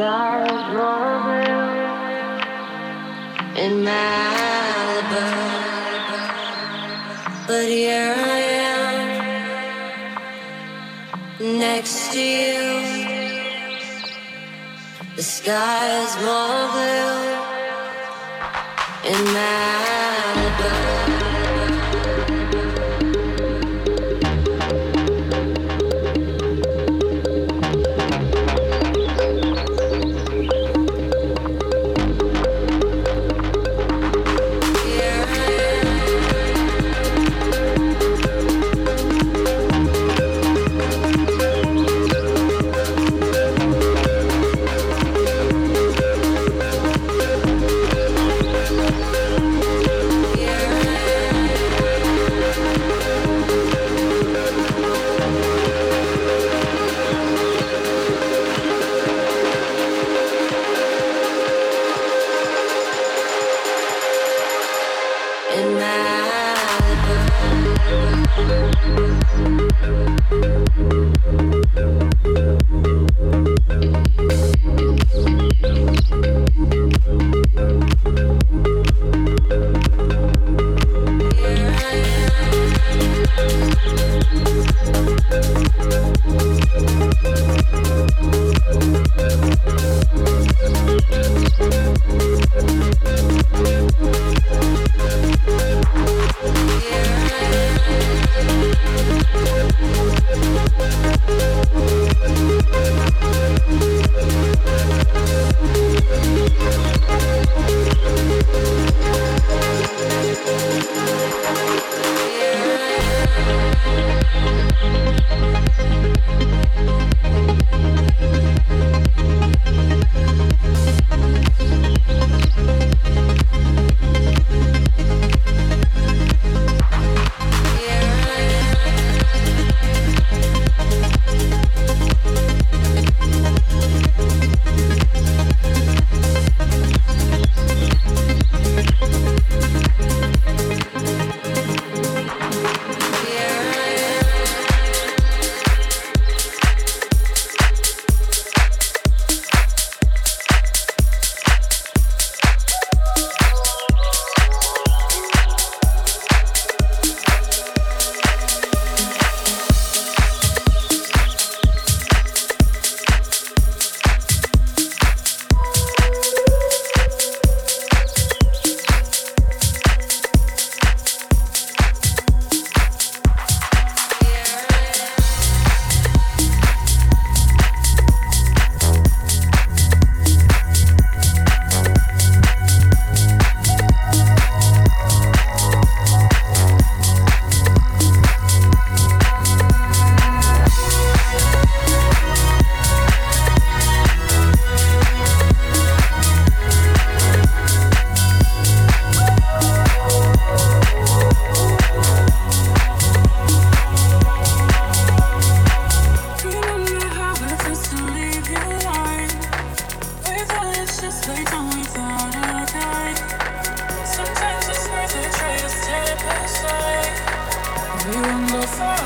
stars roaring in Malibu. But here I am next to you. The sky is more blue in Malibu.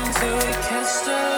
until we can't stop.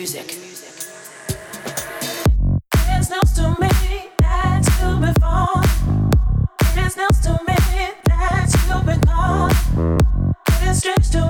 music. It's next to me that you. It's to me that you. It's to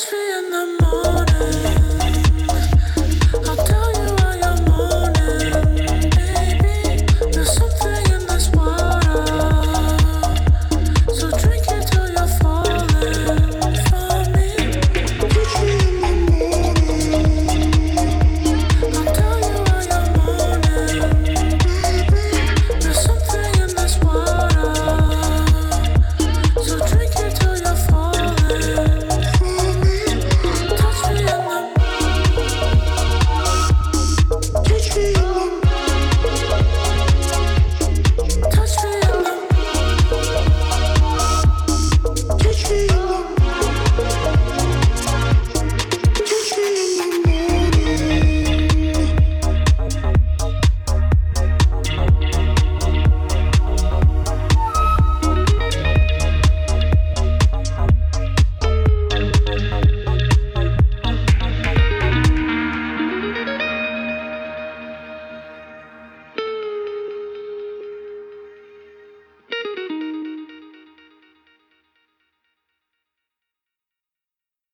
Three me in the morning.